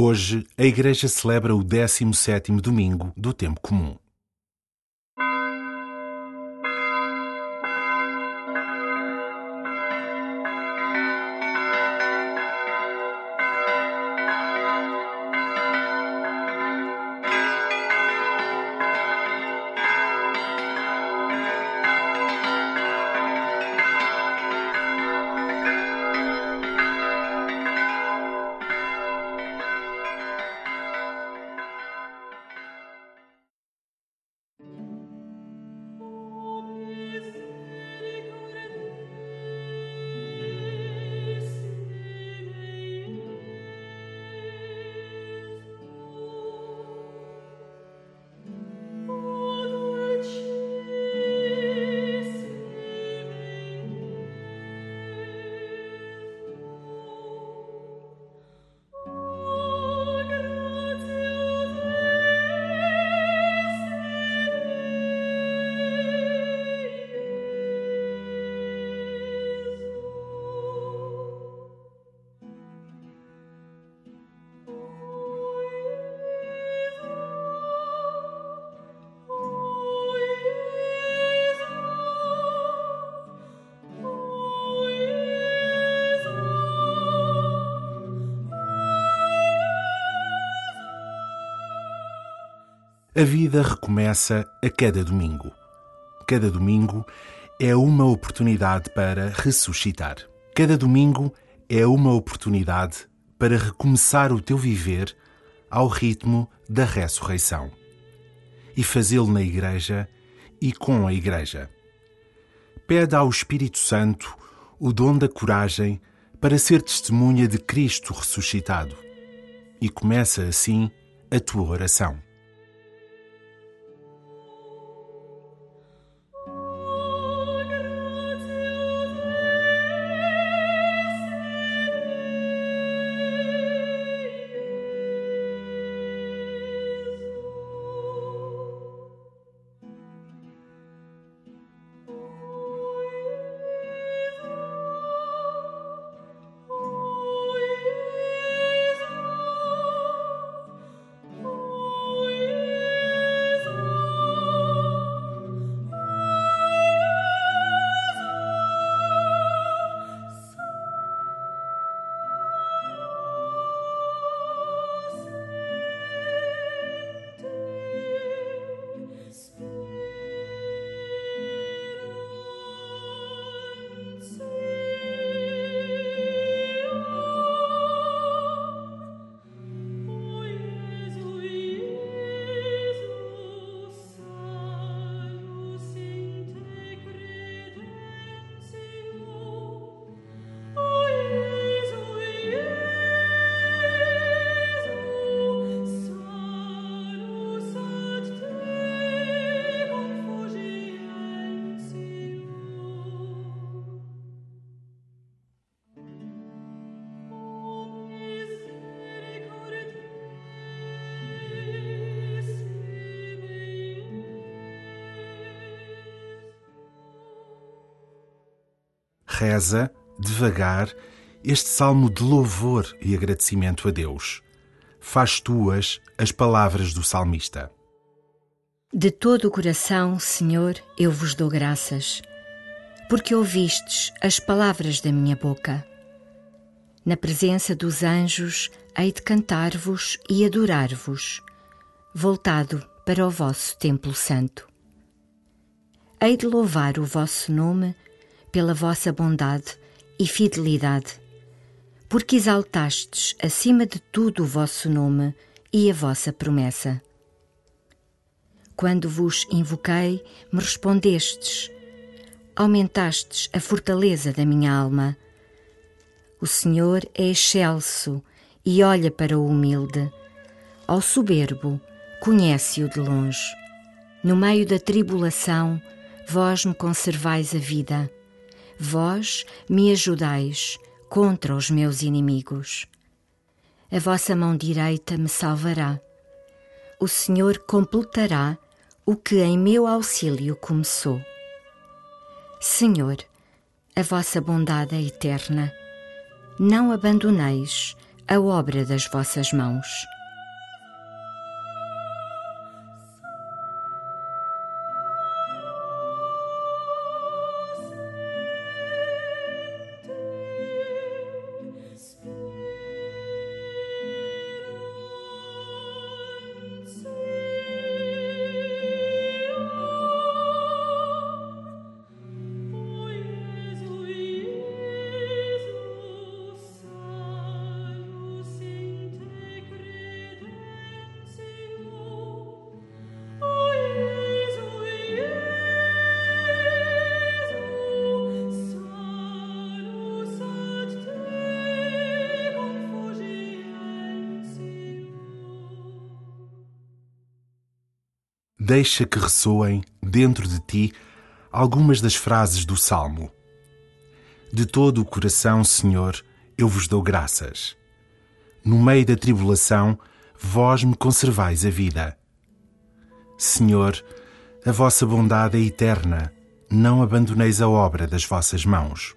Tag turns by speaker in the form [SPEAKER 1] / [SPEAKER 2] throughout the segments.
[SPEAKER 1] Hoje, a Igreja celebra o 17º domingo do tempo comum. A vida recomeça a cada domingo. Cada domingo é uma oportunidade para ressuscitar. Cada domingo é uma oportunidade para recomeçar o teu viver ao ritmo da ressurreição e fazê-lo na Igreja e com a Igreja. Pede ao Espírito Santo o dom da coragem para ser testemunha de Cristo ressuscitado e começa assim a tua oração. Reza, devagar, este salmo de louvor e agradecimento a Deus. Faz tuas as palavras do salmista.
[SPEAKER 2] De todo o coração, Senhor, eu vos dou graças, porque ouvistes as palavras da minha boca. Na presença dos anjos, hei de cantar-vos e adorar-vos, voltado para o vosso templo santo. Hei de louvar o vosso nome pela vossa bondade e fidelidade, porque exaltastes acima de tudo o vosso nome e a vossa promessa. Quando vos invoquei, me respondestes, aumentastes a fortaleza da minha alma. O Senhor é excelso e olha para o humilde. Ao soberbo, conhece-o de longe. No meio da tribulação, vós me conservais a vida vós me ajudais contra os meus inimigos. A vossa mão direita me salvará. O Senhor completará o que em meu auxílio começou. Senhor, a vossa bondade é eterna. Não abandoneis a obra das vossas mãos.
[SPEAKER 1] Deixa que ressoem dentro de ti algumas das frases do Salmo. De todo o coração, Senhor, eu vos dou graças. No meio da tribulação, vós me conservais a vida. Senhor, a vossa bondade é eterna, não abandoneis a obra das vossas mãos.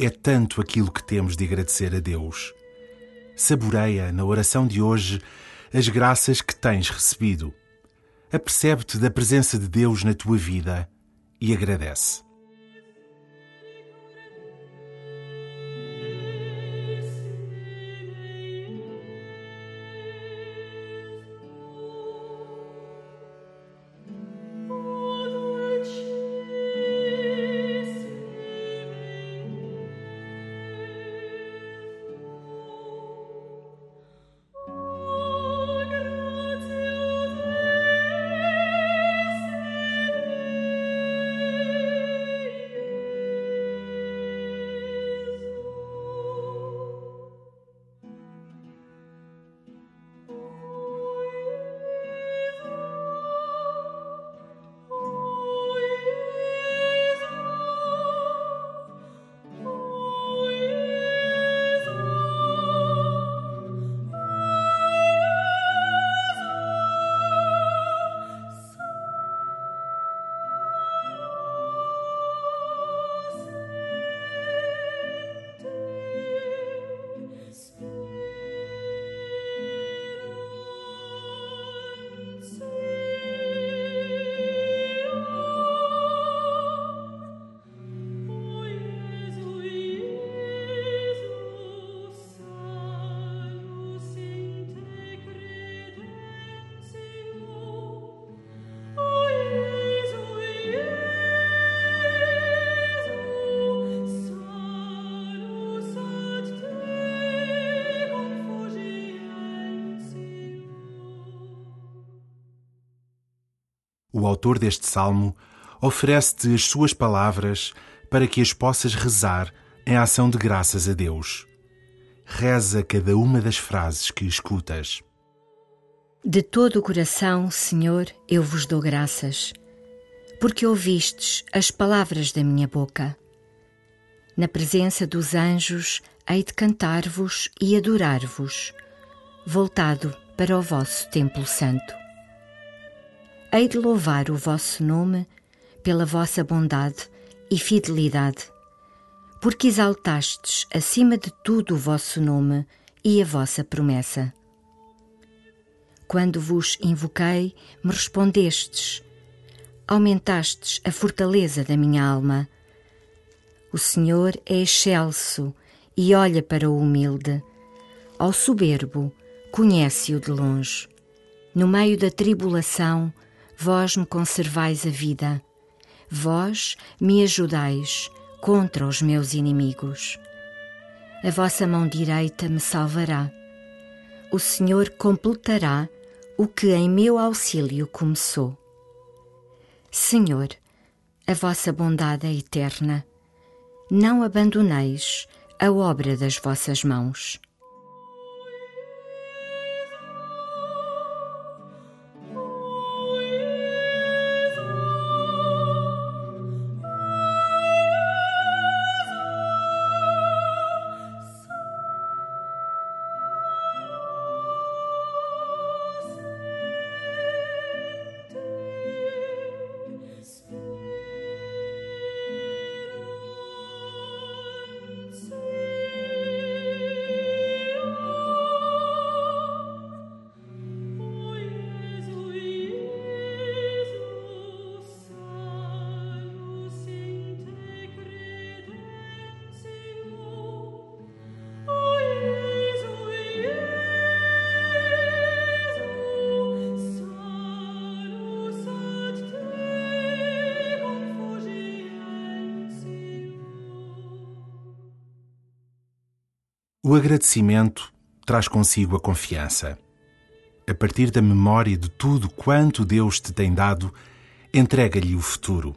[SPEAKER 1] É tanto aquilo que temos de agradecer a Deus. Saboreia na oração de hoje as graças que tens recebido. Apercebe-te da presença de Deus na tua vida e agradece. Autor deste salmo oferece-te as suas palavras para que as possas rezar em ação de graças a Deus. Reza cada uma das frases que escutas.
[SPEAKER 2] De todo o coração, Senhor, eu vos dou graças. porque ouvistes as palavras da minha boca. Na presença dos anjos, hei de cantar-vos e adorar-vos, voltado para o vosso templo santo. Hei de louvar o vosso nome pela vossa bondade e fidelidade, porque exaltastes acima de tudo o vosso nome e a vossa promessa. Quando vos invoquei, me respondestes, aumentastes a fortaleza da minha alma. O Senhor é excelso e olha para o humilde. Ao soberbo, conhece-o de longe. No meio da tribulação, vós me conservais a vida. Vós me ajudais contra os meus inimigos. A vossa mão direita me salvará. O Senhor completará o que em meu auxílio começou. Senhor, a vossa bondade é eterna. Não abandoneis a obra das vossas mãos.
[SPEAKER 1] O agradecimento traz consigo a confiança. A partir da memória de tudo quanto Deus te tem dado, entrega-lhe o futuro.